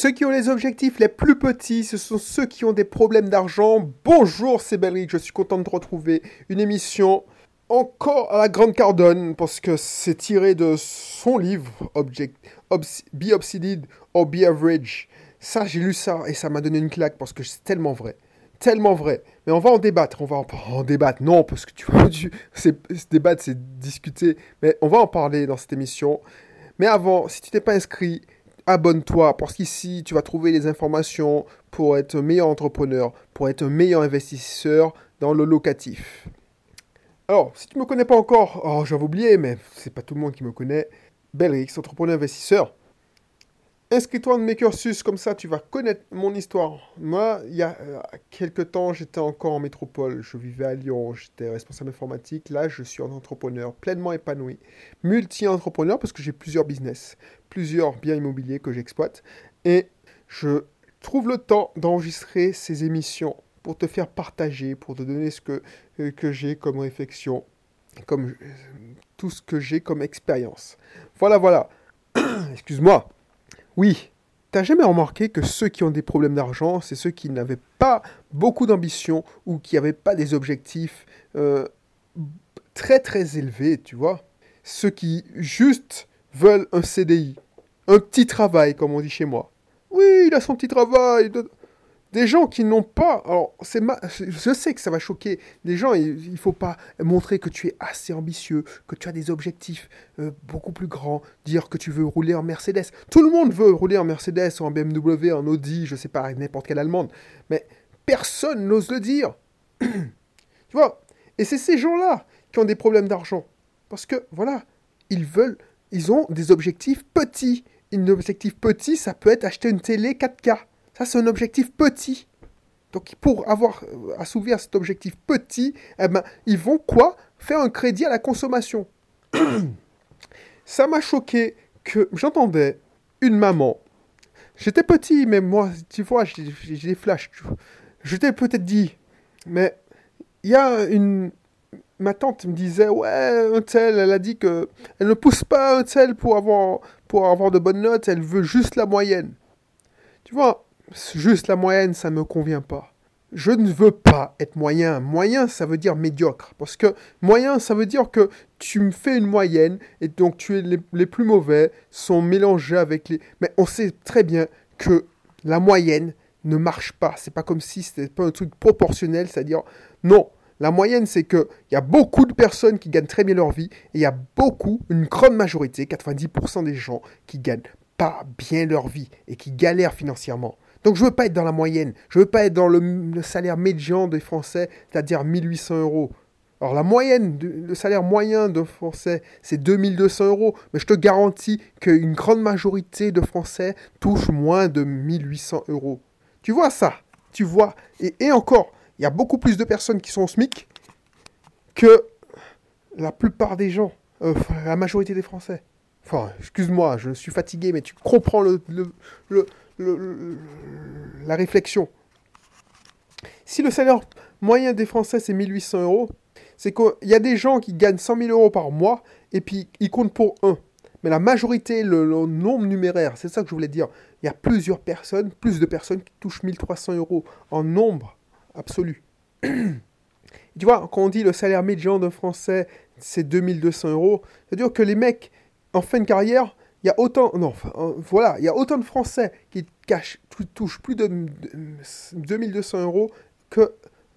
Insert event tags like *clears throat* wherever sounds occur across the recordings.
Ceux qui ont les objectifs les plus petits, ce sont ceux qui ont des problèmes d'argent. Bonjour, c'est Belric, je suis content de te retrouver. Une émission encore à la Grande Cardone, parce que c'est tiré de son livre, Object, Be Obsided or Be Average. Ça, j'ai lu ça et ça m'a donné une claque parce que c'est tellement vrai. Tellement vrai. Mais on va en débattre. On va en, débattre. Non, parce que tu vois, tu, débattre, c'est discuter. Mais on va en parler dans cette émission. Mais avant, si tu t'es pas inscrit, abonne-toi parce qu'ici, tu vas trouver les informations pour être un meilleur entrepreneur, pour être un meilleur investisseur dans le locatif. Alors, si tu ne me connais pas encore, oh, j'avais oublié, mais c'est pas tout le monde qui me connaît. Belrix, entrepreneur investisseur. Inscris-toi dans mes cursus, comme ça tu vas connaître mon histoire? Moi, il y a euh, quelques temps, j'étais encore en métropole, je vivais à Lyon, j'étais responsable informatique. Là, je suis un entrepreneur pleinement épanoui, multi-entrepreneur parce que j'ai plusieurs business, plusieurs biens immobiliers que j'exploite. Et je trouve le temps d'enregistrer ces émissions pour te faire partager, pour te donner ce que, euh, que j'ai comme réflexion, comme euh, tout ce que j'ai comme expérience. Voilà, voilà. *coughs* Excuse-moi. Oui, t'as jamais remarqué que ceux qui ont des problèmes d'argent, c'est ceux qui n'avaient pas beaucoup d'ambition ou qui n'avaient pas des objectifs euh, très très élevés, tu vois? Ceux qui juste veulent un CDI, un petit travail, comme on dit chez moi. Oui, il a son petit travail. Des gens qui n'ont pas. Alors, c'est je sais que ça va choquer. Des gens, il ne faut pas montrer que tu es assez ambitieux, que tu as des objectifs euh, beaucoup plus grands, dire que tu veux rouler en Mercedes. Tout le monde veut rouler en Mercedes, en BMW, en Audi, je sais pas, n'importe quelle allemande. Mais personne n'ose le dire. *clears throat* tu vois? Et c'est ces gens-là qui ont des problèmes d'argent. Parce que, voilà, ils veulent. Ils ont des objectifs petits. Un objectif petit, ça peut être acheter une télé 4K. C'est un objectif petit. Donc, pour avoir euh, assouvir cet objectif petit, eh ben, ils vont quoi? Faire un crédit à la consommation. *clears throat* Ça m'a choqué que j'entendais une maman. J'étais petit, mais moi, tu vois, j'ai des flashs. Je t'ai peut-être dit, mais il y a une. Ma tante me disait, ouais, un tel, elle a dit que elle ne pousse pas un tel pour avoir, pour avoir de bonnes notes, elle veut juste la moyenne. Tu vois, juste la moyenne, ça ne me convient pas. Je ne veux pas être moyen. Moyen, ça veut dire médiocre. Parce que moyen, ça veut dire que tu me fais une moyenne et donc tu es les, plus mauvais sont mélangés avec les. Mais on sait très bien que la moyenne ne marche pas. C'est pas comme si c'était pas un truc proportionnel, c'est-à-dire non. La moyenne, c'est qu'il y a beaucoup de personnes qui gagnent très bien leur vie et il y a beaucoup, une grande majorité, 90% des gens qui gagnent pas bien leur vie et qui galèrent financièrement. Donc je veux pas être dans la moyenne. Je veux pas être dans le, salaire médian des Français, c'est-à-dire 1800 euros. Alors la moyenne, le salaire moyen d'un Français, c'est 2200 euros. Mais je te garantis qu'une grande majorité de Français touchent moins de 1800 euros. Tu vois ça? Tu vois? Et, encore, il y a beaucoup plus de personnes qui sont au SMIC que la plupart des gens, euh, la majorité des Français. Enfin, excuse-moi, je suis fatigué, mais tu comprends le, le, la réflexion. Si le salaire moyen des Français c'est 1800 euros, c'est qu'il y a des gens qui gagnent 100 000 euros par mois et puis ils comptent pour un. Mais la majorité, le, nombre numéraire, c'est ça que je voulais dire. Il y a plusieurs personnes, plus de personnes qui touchent 1300 euros en nombre absolu. tu vois, quand on dit le salaire médian d'un Français, c'est 2200 euros, c'est-à-dire que les mecs, en fin de carrière, il y a autant, non, euh, voilà, il y a autant de Français qui touchent plus de 2200 euros que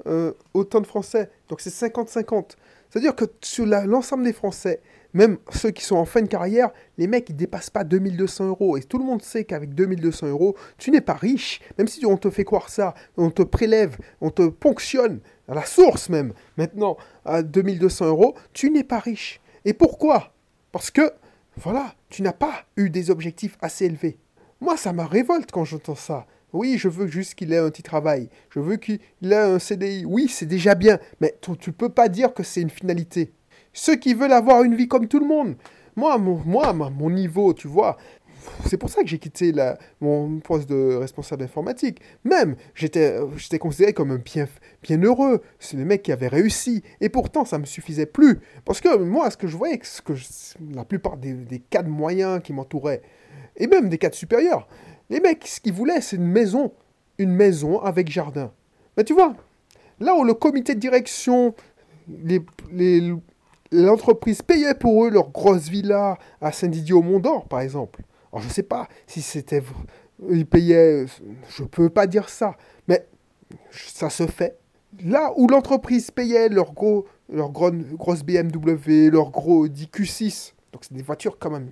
euh, autant de Français. Donc c'est 50-50. C'est-à-dire que sur l'ensemble des Français, même ceux qui sont en fin de carrière, les mecs, ils dépassent pas 2200 euros. Et tout le monde sait qu'avec 2200 euros, tu n'es pas riche. Même si on te fait croire ça, on te prélève, on te ponctionne, à la source même, maintenant, à 2200 euros, tu n'es pas riche. Et pourquoi? Parce que voilà, tu n'as pas eu des objectifs assez élevés. Moi, ça me révolte quand j'entends ça. Oui, je veux juste qu'il ait un petit travail. Je veux qu'il ait un CDI. Oui, c'est déjà bien. Mais tu ne peux pas dire que c'est une finalité. Ceux qui veulent avoir une vie comme tout le monde. Moi, mon, moi, mon niveau, tu vois, c'est pour ça que j'ai quitté la, mon poste de responsable informatique. Même, j'étais, considéré comme un bien, bien heureux. C'est le mec qui avait réussi. Et pourtant, ça ne me suffisait plus. Parce que moi, ce que je voyais, ce que la plupart des, des cadres moyens qui m'entouraient, et même des cadres supérieurs, Les mecs, ce qu'ils voulaient, c'est une maison. Une maison avec jardin. Mais tu vois, là où le comité de direction, l'entreprise payait pour eux leur grosse villa à Saint-Didier au Mont-d'Or, par exemple. Alors je ne sais pas si c'était... Ils payaient... Je ne peux pas dire ça. Mais ça se fait. Là où l'entreprise payait leur, gros, leur grosse BMW, leur gros DQ6, donc c'est des voitures quand même...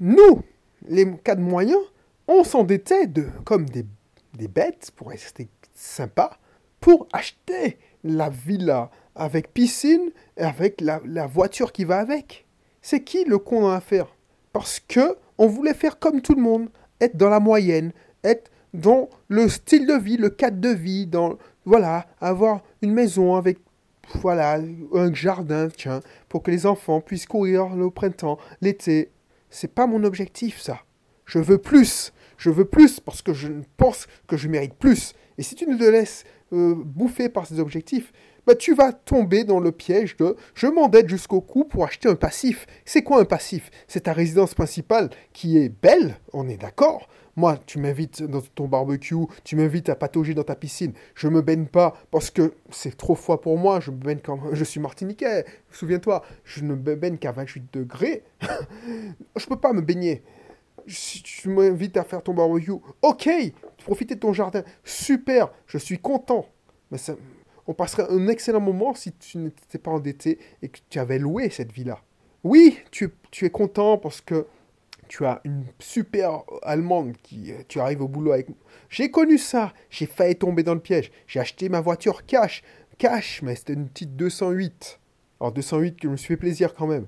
Nous, les cas de moyens, on s'endettait de, comme des, des bêtes, pour rester sympa, pour acheter la villa avec piscine et avec la, voiture qui va avec. C'est qui le con à faire? Parce que on voulait faire comme tout le monde, être dans la moyenne, être dans le style de vie, le cadre de vie, dans voilà, avoir une maison avec voilà, un jardin, tiens, pour que les enfants puissent courir le printemps, l'été. C'est pas mon objectif ça. Je veux plus. Je veux plus parce que je pense que je mérite plus. Et si tu ne te laisses euh, bouffer par ces objectifs, bah, tu vas tomber dans le piège de je m'endette jusqu'au cou pour acheter un passif. C'est quoi un passif? C'est ta résidence principale qui est belle, on est d'accord. Moi, tu m'invites dans ton barbecue, tu m'invites à patauger dans ta piscine. Je me baigne pas parce que c'est trop froid pour moi. Je me baigne quand je suis martiniquais. Souviens-toi, je ne me baigne qu'à 28 degrés. *laughs* je peux pas me baigner si tu m'invites à faire ton barbecue, ok, profiter de ton jardin, super, je suis content. Mais ça, on passerait un excellent moment si tu n'étais pas endetté et que tu avais loué cette villa. Oui, tu, es content parce que tu as une super allemande qui euh, tu arrives au boulot avec j'ai connu ça j'ai failli tomber dans le piège j'ai acheté ma voiture cash cash mais c'était une petite 208 alors 208 que je me suis fait plaisir quand même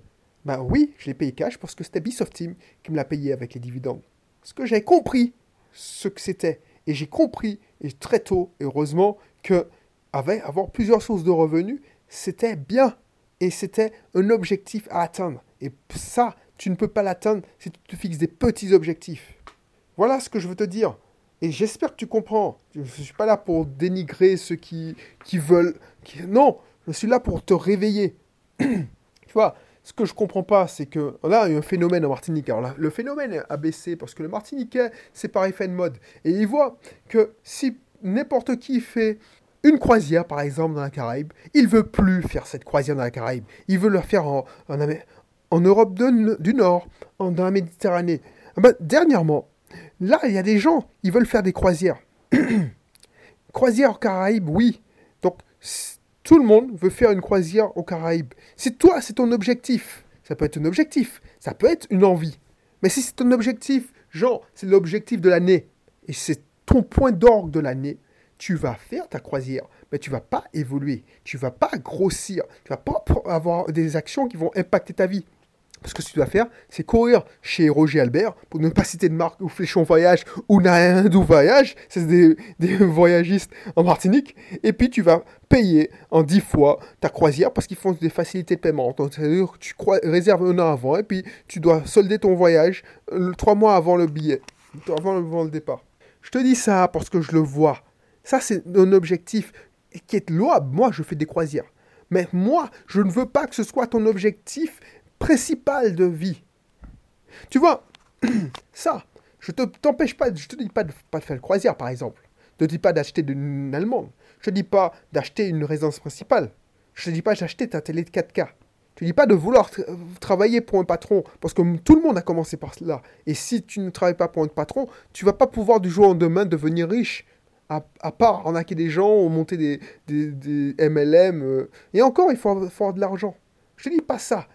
bah oui, je l'ai payé cash parce que c'était Bisoft Team qui me l'a payé avec les dividendes. Parce que j'avais compris ce que c'était. Et j'ai compris, et très tôt, heureusement, que avoir plusieurs sources de revenus, c'était bien. Et c'était un objectif à atteindre. Et ça, tu ne peux pas l'atteindre si tu te fixes des petits objectifs. Voilà ce que je veux te dire. Et j'espère que tu comprends. Je ne suis pas là pour dénigrer ceux qui, qui veulent. Non, je suis là pour te réveiller. *clears throat* tu vois, ce que je comprends pas, c'est que là, il y a un phénomène en Martinique. Alors là, le phénomène a baissé parce que le Martiniquais, c'est par effet de mode. Et il voit que si n'importe qui fait une croisière, par exemple, dans la Caraïbe, il veut plus faire cette croisière dans la Caraïbe. Il veut la faire en, en, Europe du Nord, en, dans la Méditerranée. Ah ben, dernièrement, là, il y a des gens, ils veulent faire des croisières. *coughs* croisière en Caraïbe, oui. Donc, tout le monde veut faire une croisière aux Caraïbes. Si toi, c'est ton objectif, ça peut être un objectif, ça peut être une envie. Mais si c'est ton objectif, genre, c'est l'objectif de l'année, et c'est ton point d'orgue de l'année, tu vas faire ta croisière, mais tu vas pas évoluer, tu vas pas grossir, tu vas pas avoir des actions qui vont impacter ta vie. Parce que ce que tu dois faire, c'est courir chez Roger Albert, pour ne pas citer de marque, ou Fléchon Voyage, ou Naindou Voyage, c'est des, *laughs* voyagistes en Martinique, et puis tu vas payer en 10 fois ta croisière parce qu'ils font des facilités de paiement. Donc, c'est-à-dire que tu réserves un an avant, et puis tu dois solder ton voyage euh, trois mois avant le billet, avant le départ. Je te dis ça parce que je le vois. Ça, c'est un objectif qui est louable. Moi, je fais des croisières. Mais moi, je ne veux pas que ce soit ton objectif principal de vie. Tu vois, *clears throat* ça, je ne t'empêche pas, je te dis pas de pas faire le croisière par exemple. Je te dis pas d'acheter une allemande. Je te dis pas d'acheter une résidence principale. Je te dis pas d'acheter ta télé de 4K. Je te dis pas de vouloir travailler pour un patron, parce que tout le monde a commencé par cela. Et si tu ne travailles pas pour un patron, tu vas pas pouvoir du jour au lendemain devenir riche. À, part arnaquer des gens ou monter des, des, MLM. Euh. et encore, il faut avoir de l'argent. Je te dis pas ça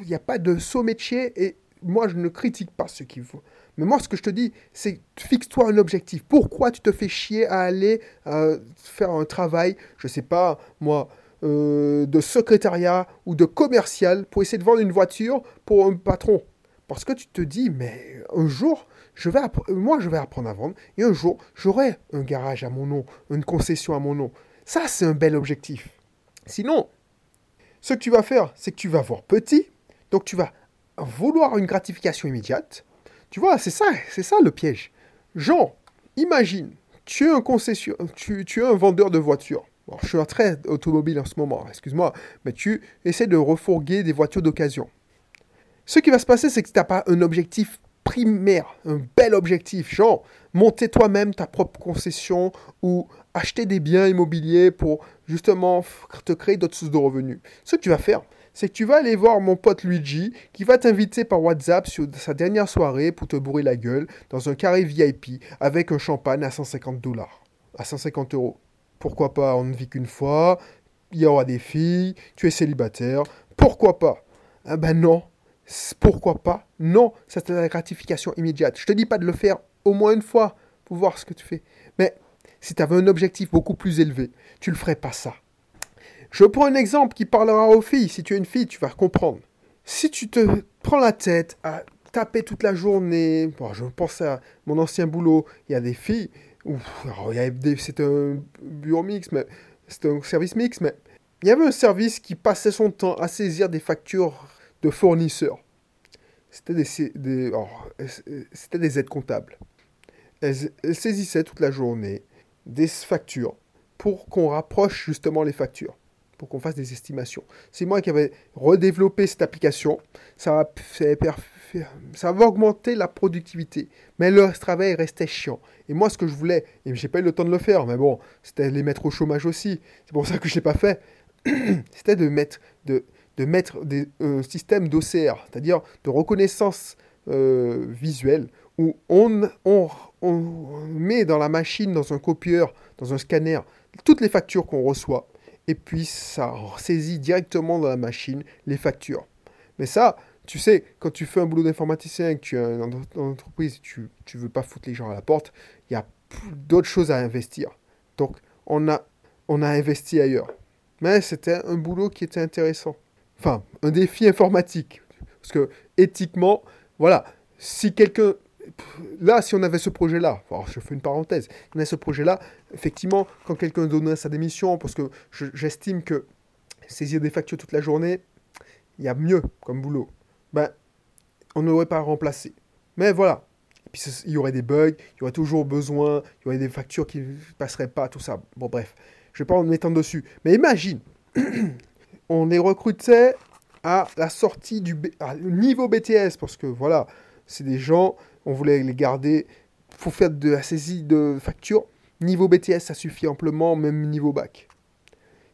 il n'y a pas de saut métier et moi je ne critique pas ce qu'il faut. Mais moi ce que je te dis, c'est fixe-toi un objectif. Pourquoi tu te fais chier à aller euh, faire un travail, je sais pas, moi, euh, de secrétariat ou de commercial pour essayer de vendre une voiture pour un patron? Parce que tu te dis, mais un jour, je vais moi je vais apprendre à vendre et un jour, j'aurai un garage à mon nom, une concession à mon nom. Ça, c'est un bel objectif. Sinon, ce que tu vas faire, c'est que tu vas voir petit, donc tu vas vouloir une gratification immédiate. Tu vois, c'est ça, c'est ça le piège. Jean, imagine, tu es un concession, tu, es un vendeur de voitures. je suis un très automobile en ce moment, excuse-moi, mais tu essaies de refourguer des voitures d'occasion. Ce qui va se passer, c'est que tu n'as pas un objectif un bel objectif, genre monter toi-même ta propre concession ou acheter des biens immobiliers pour justement te créer d'autres sources de revenus. Ce que tu vas faire, c'est que tu vas aller voir mon pote Luigi qui va t'inviter par WhatsApp sur sa dernière soirée pour te bourrer la gueule dans un carré VIP avec un champagne à 150 dollars, à 150 euros. Pourquoi pas, on ne vit qu'une fois, il y aura des filles, tu es célibataire, pourquoi pas? Ah ben non, pourquoi pas? Non, c'est la gratification immédiate. Je te dis pas de le faire au moins une fois pour voir ce que tu fais. Mais si tu avais un objectif beaucoup plus élevé, tu ne le ferais pas ça. Je prends un exemple qui parlera aux filles. Si tu es une fille, tu vas comprendre. Si tu te prends la tête à taper toute la journée, bon, je pense à mon ancien boulot, il y a des filles, c'est un bureau mix, mais un service mix, mais il y avait un service qui passait son temps à saisir des factures de fournisseurs. C'était des, oh, des aides comptables. Elles, saisissaient toute la journée des factures pour qu'on rapproche justement les factures, pour qu'on fasse des estimations. C'est moi qui avais redéveloppé cette application. Ça va, ça va augmenter la productivité. Mais leur travail restait chiant. Et moi, ce que je voulais, et j'ai pas eu le temps de le faire, mais bon, c'était les mettre au chômage aussi. C'est pour ça que je l'ai pas fait. *clears throat* c'était de mettre, de, de mettre des euh, systèmes d'OCR, c'est-à-dire de reconnaissance euh, visuelle, où on, on, met dans la machine, dans un copieur, dans un scanner, toutes les factures qu'on reçoit, et puis ça saisit directement dans la machine les factures. Mais ça, tu sais, quand tu fais un boulot d'informaticien, que tu es une entreprise, tu ne veux pas foutre les gens à la porte, il y a d'autres choses à investir. Donc, on a, on a investi ailleurs. Mais c'était un boulot qui était intéressant enfin, un défi informatique. Parce que éthiquement, voilà, si quelqu'un. Là, si on avait ce projet-là, je fais une parenthèse, on a ce projet-là, effectivement, quand quelqu'un donnait sa démission, parce que j'estime que saisir des factures toute la journée, il y a mieux comme boulot, ben, on n'aurait pas remplacé. Mais voilà. puis il y aurait des bugs, il y aurait toujours besoin, il y aurait des factures qui ne passeraient pas, tout ça. Bon, bref, je ne vais pas en m'étendre dessus. Mais imagine, *clears throat* on les recrutait à la sortie du niveau BTS, parce que voilà, c'est des gens, on voulait les garder pour faire de la saisie de facture. Niveau BTS, ça suffit amplement, même niveau bac.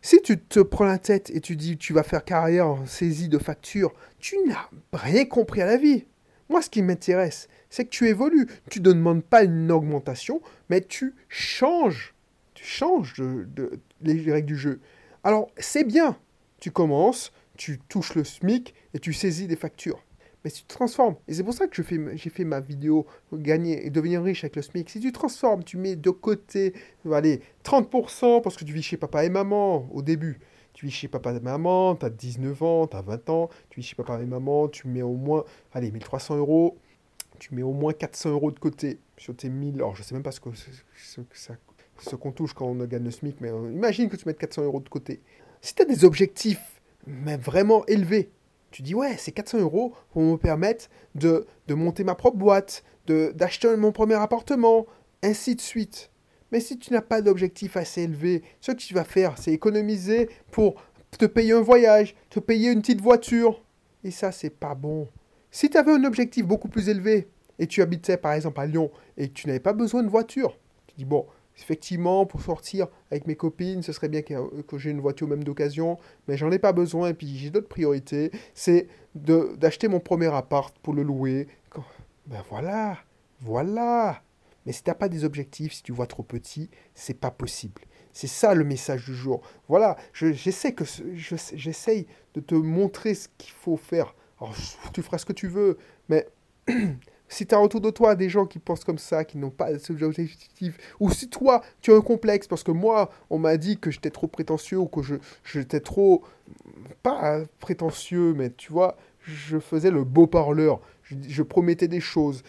Si tu te prends la tête et tu dis tu vas faire carrière en saisie de facture, tu n'as rien compris à la vie. Moi, ce qui m'intéresse, c'est que tu évolues. Tu ne demandes pas une augmentation, mais tu changes. Tu changes de, les règles du jeu. Alors, c'est bien tu commences, tu touches le SMIC et tu saisis des factures. Mais si tu transformes, et c'est pour ça que j'ai fait, ma vidéo gagner et devenir riche avec le SMIC, si tu transformes, tu mets de côté, allez, 30% parce que tu vis chez papa et maman au début. Tu vis chez papa et maman, tu as 19 ans, tu as 20 ans, tu vis chez papa et maman, tu mets au moins, allez, 1300 euros, tu mets au moins 400 euros de côté sur tes 1000. Alors, je sais même pas ce qu'on ce, qu'on touche quand on gagne le SMIC, mais euh, imagine que tu mettes 400 euros de côté. Si tu as des objectifs mais vraiment élevés, tu dis ouais, ces 400 euros vont me permettre de, monter ma propre boîte, d'acheter mon premier appartement, ainsi de suite. Mais si tu n'as pas d'objectif assez élevé, ce que tu vas faire, c'est économiser pour te payer un voyage, te payer une petite voiture. Et ça, c'est pas bon. Si tu avais un objectif beaucoup plus élevé et tu habitais par exemple à Lyon et tu n'avais pas besoin de voiture, tu dis bon, Effectivement, pour sortir avec mes copines, ce serait bien que, j'ai une voiture même d'occasion, mais j'en ai pas besoin et puis j'ai d'autres priorités. C'est d'acheter mon premier appart pour le louer. Ben voilà, voilà. Mais si tu n'as pas des objectifs, si tu vois trop petit, c'est pas possible. C'est ça le message du jour. Voilà, j'essaie que j'essaye de te montrer ce qu'il faut faire. Alors, tu feras ce que tu veux, mais *clears throat* si tu as autour de toi des gens qui pensent comme ça, qui n'ont pas ce objectif, ou si toi, tu as un complexe, parce que moi, on m'a dit que j'étais trop prétentieux, ou que j'étais trop, pas prétentieux, mais tu vois, je faisais le beau parleur, je, promettais des choses.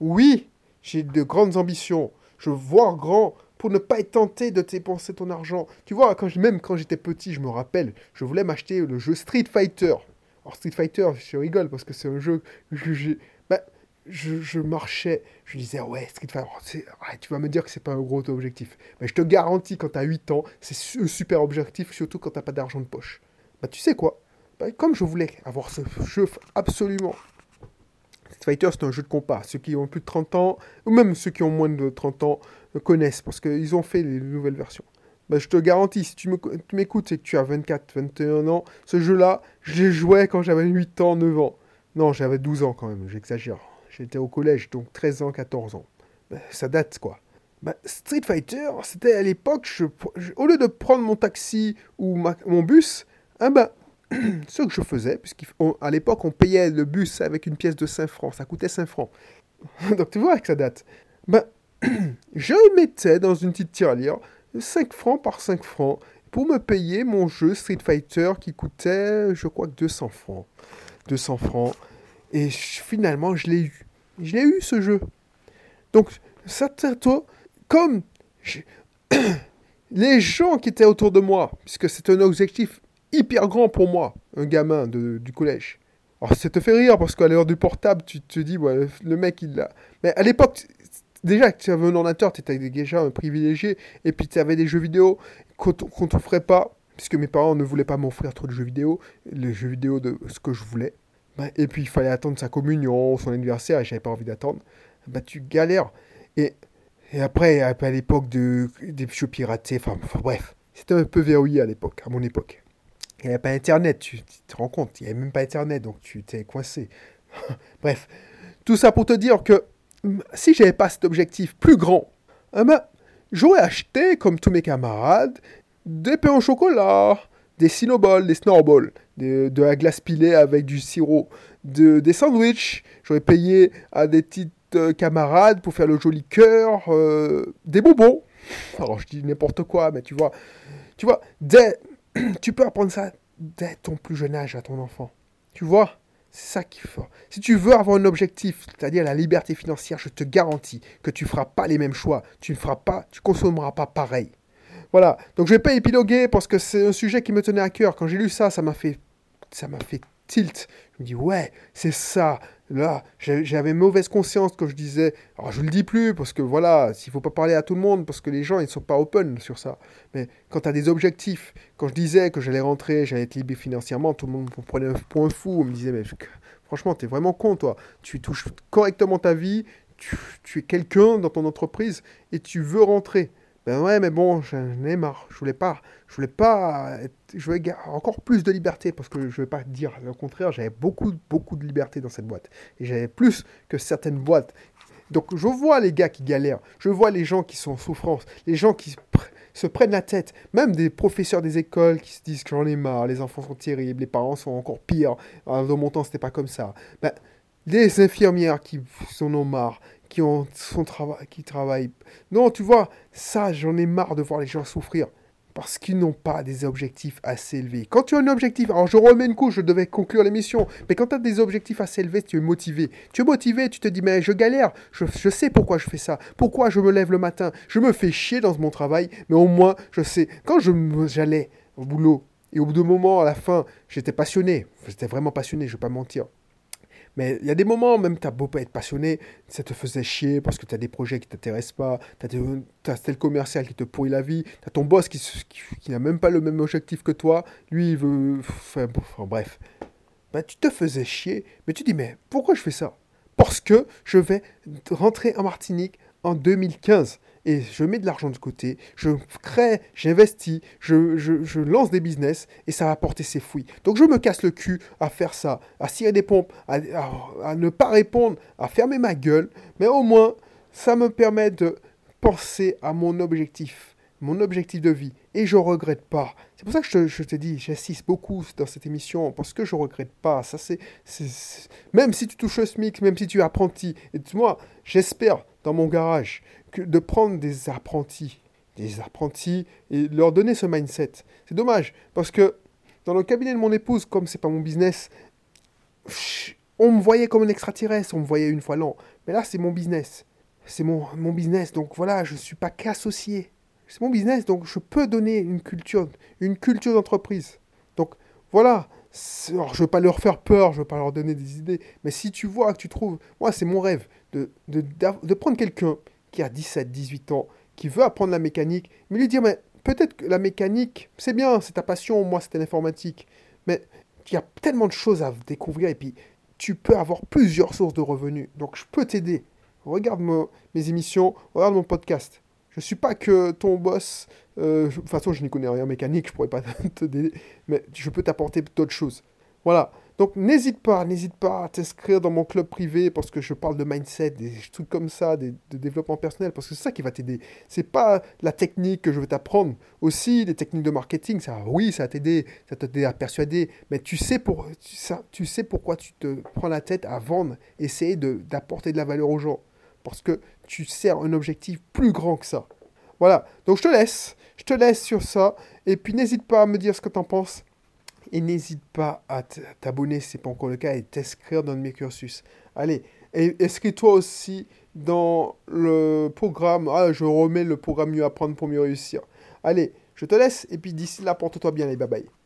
Oui, j'ai de grandes ambitions, je vois grand pour ne pas être tenté de dépenser ton argent. Tu vois, quand même quand j'étais petit, je me rappelle, je voulais m'acheter le jeu Street Fighter. Alors Street Fighter, je rigole parce que c'est un jeu que j'ai marchais, je disais, ouais, Street Fighter, tu vas me dire que c'est pas un gros objectif. Mais je te garantis, quand tu as 8 ans, c'est un super objectif, surtout quand tu pas d'argent de poche. Bah, tu sais quoi? Bah, Comme je voulais avoir ce jeu absolument, Street Fighter, c'est un jeu de compas. Ceux qui ont plus de 30 ans, ou même ceux qui ont moins de 30 ans, le connaissent parce qu'ils ont fait les nouvelles versions. Bah, je te garantis, si tu m'écoutes et que tu as 24, 21 ans, ce jeu-là, je l'ai joué quand j'avais 8 ans, 9 ans. Non, j'avais 12 ans quand même, j'exagère. J'étais au collège, donc 13 ans, 14 ans. Bah, ça date, quoi. Bah, Street Fighter, c'était à l'époque, au lieu de prendre mon taxi ou mon bus, ah bah, *clears throat* ce que je faisais, puisqu'à l'époque, on payait le bus avec une pièce de 5 francs, ça coûtait 5 francs. *laughs* donc tu vois que ça date. Bah, *clears throat* je mettais dans une petite tirelire 5 francs par 5 francs pour me payer mon jeu Street Fighter qui coûtait, je crois que 200 francs. 200 francs. Et finalement, je l'ai eu. Je l'ai eu ce jeu. Donc, toi, comme *coughs* les gens qui étaient autour de moi, puisque c'est un objectif hyper grand pour moi, un gamin du collège. Alors, ça te fait rire parce qu'à l'heure du portable, tu te dis, le mec, il l'a. Mais à l'époque, déjà que tu avais un ordinateur, tu étais déjà un privilégié, et puis tu avais des jeux vidéo qu'on ne t'offrait pas, puisque mes parents ne voulaient pas m'offrir trop de jeux vidéo, les jeux vidéo de ce que je voulais. Bah, et puis il fallait attendre sa communion, son anniversaire, et j'avais pas envie d'attendre. Bah tu galères. Et, et après, à l'époque de, des jeux piratés, enfin, bref, c'était un peu verrouillé à l'époque, à mon époque. Il n'y avait pas Internet, tu, te rends compte, il n'y avait même pas Internet, donc tu t'es coincé. *laughs* bref, tout ça pour te dire que si j'avais pas cet objectif plus grand, eh ben, j'aurais acheté, comme tous mes camarades, des pains au chocolat, des snowballs, des snowballs, de, la glace pilée avec du sirop, de, des sandwichs. J'aurais payé à des petites euh, camarades pour faire le joli cœur, euh, des bonbons. Alors je dis n'importe quoi, mais tu vois, tu vois, *clears throat* tu peux apprendre ça dès ton plus jeune âge à ton enfant. Tu vois c'est ça qu'il faut. Si tu veux avoir un objectif, c'est-à-dire la liberté financière, je te garantis que tu ne feras pas les mêmes choix. Tu ne feras pas, tu consommeras pas pareil. Voilà. Donc je vais pas épiloguer parce que c'est un sujet qui me tenait à cœur. Quand j'ai lu ça, ça m'a fait, ça m'a fait tilt. Je me dis ouais, c'est ça. Là, j'avais mauvaise conscience quand je disais. Alors je le dis plus parce que voilà, s'il faut pas parler à tout le monde parce que les gens ils sont pas open sur ça. Mais quand tu as des objectifs, quand je disais que j'allais rentrer, j'allais être libre financièrement, tout le monde prenait un point fou. On me disait mais franchement t'es vraiment con toi. Tu touches correctement ta vie, tu, tu es quelqu'un dans ton entreprise et tu veux rentrer. Ben ouais, mais bon, j'en ai marre. Je voulais pas, je voulais pas, je voulais encore plus de liberté parce que je vais pas dire le contraire. J'avais beaucoup, beaucoup de liberté dans cette boîte et j'avais plus que certaines boîtes. Donc je vois les gars qui galèrent, je vois les gens qui sont en souffrance, les gens qui se prennent la tête, même des professeurs des écoles qui se disent que j'en ai marre, les enfants sont terribles, les parents sont encore pires. Dans mon temps, c'était pas comme ça. Ben, les infirmières qui en ont marre, qui ont son travail, qui travaillent. Non, tu vois, ça, j'en ai marre de voir les gens souffrir parce qu'ils n'ont pas des objectifs assez élevés. Quand tu as un objectif, alors je remets une couche, je devais conclure l'émission, mais quand tu as des objectifs assez élevés, tu es motivé. Tu es motivé, tu te dis, mais je galère, je, je, sais pourquoi je fais ça, pourquoi je me lève le matin, je me fais chier dans mon travail, mais au moins, je sais, quand j'allais au boulot, et au bout d'un moment, à la fin, j'étais passionné, j'étais vraiment passionné, je ne vais pas mentir. Mais il y a des moments, même tu as beau pas être passionné, ça te faisait chier parce que tu as des projets qui t'intéressent pas, tu as, tel commercial qui te pourrit la vie, tu as ton boss qui, qui, n'a même pas le même objectif que toi, lui il veut... Enfin, bref. Ben, tu te faisais chier, mais tu dis mais pourquoi je fais ça? Parce que je vais rentrer en Martinique en 2015 et je mets de l'argent de côté, je crée, j'investis, je, lance des business et ça va porter ses fruits. Donc je me casse le cul à faire ça, à cirer des pompes, à, ne pas répondre, à fermer ma gueule, mais au moins ça me permet de penser à mon objectif, mon objectif de vie et je regrette pas. C'est pour ça que je te, dis, j'insiste beaucoup dans cette émission parce que je regrette pas. Ça c'est, même si tu touches le SMIC, même si tu es apprenti, et moi j'espère dans mon garage de prendre des apprentis, des apprentis, et leur donner ce mindset. C'est dommage, parce que dans le cabinet de mon épouse, comme c'est pas mon business, on me voyait comme un extraterrestre, on me voyait une fois l'an. Mais là, c'est mon business. C'est mon, mon business, donc voilà, je suis pas qu'associé. C'est mon business, donc je peux donner une culture, une culture d'entreprise. Donc voilà, alors, je veux pas leur faire peur, je veux pas leur donner des idées, mais si tu vois que tu trouves, moi c'est mon rêve de, de, de prendre quelqu'un qui a 17, 18 ans, qui veut apprendre la mécanique, mais lui dire, mais peut-être que la mécanique, c'est bien, c'est ta passion, moi c'était l'informatique, mais il y a tellement de choses à découvrir, et puis tu peux avoir plusieurs sources de revenus. Donc je peux t'aider. Regarde mes émissions, regarde mon podcast. Je ne suis pas que ton boss. Euh, de toute façon, je n'y connais rien en mécanique, je pourrais pas *laughs* t'aider, mais je peux t'apporter d'autres choses. Voilà. Donc n'hésite pas, n'hésite pas à t'inscrire dans mon club privé parce que je parle de mindset, des trucs comme ça, de développement personnel, parce que c'est ça qui va t'aider. C'est pas la technique que je vais t'apprendre. Aussi, les techniques de marketing, ça, oui, ça va t'aider, ça t'aider à persuader, mais tu sais, pour, ça, tu sais pourquoi tu te prends la tête à vendre, essayer d'apporter de, la valeur aux gens. Parce que tu sers un objectif plus grand que ça. Voilà, donc je te laisse, je te laisse sur ça, et puis n'hésite pas à me dire ce que tu en penses. Et n'hésite pas à t'abonner si ce n'est pas encore le cas et t'inscrire dans mes cursus. Allez, inscris-toi aussi dans le programme. Ah, je remets le programme Mieux apprendre pour mieux réussir. Allez, je te laisse et puis d'ici là, porte-toi bien. les bye bye.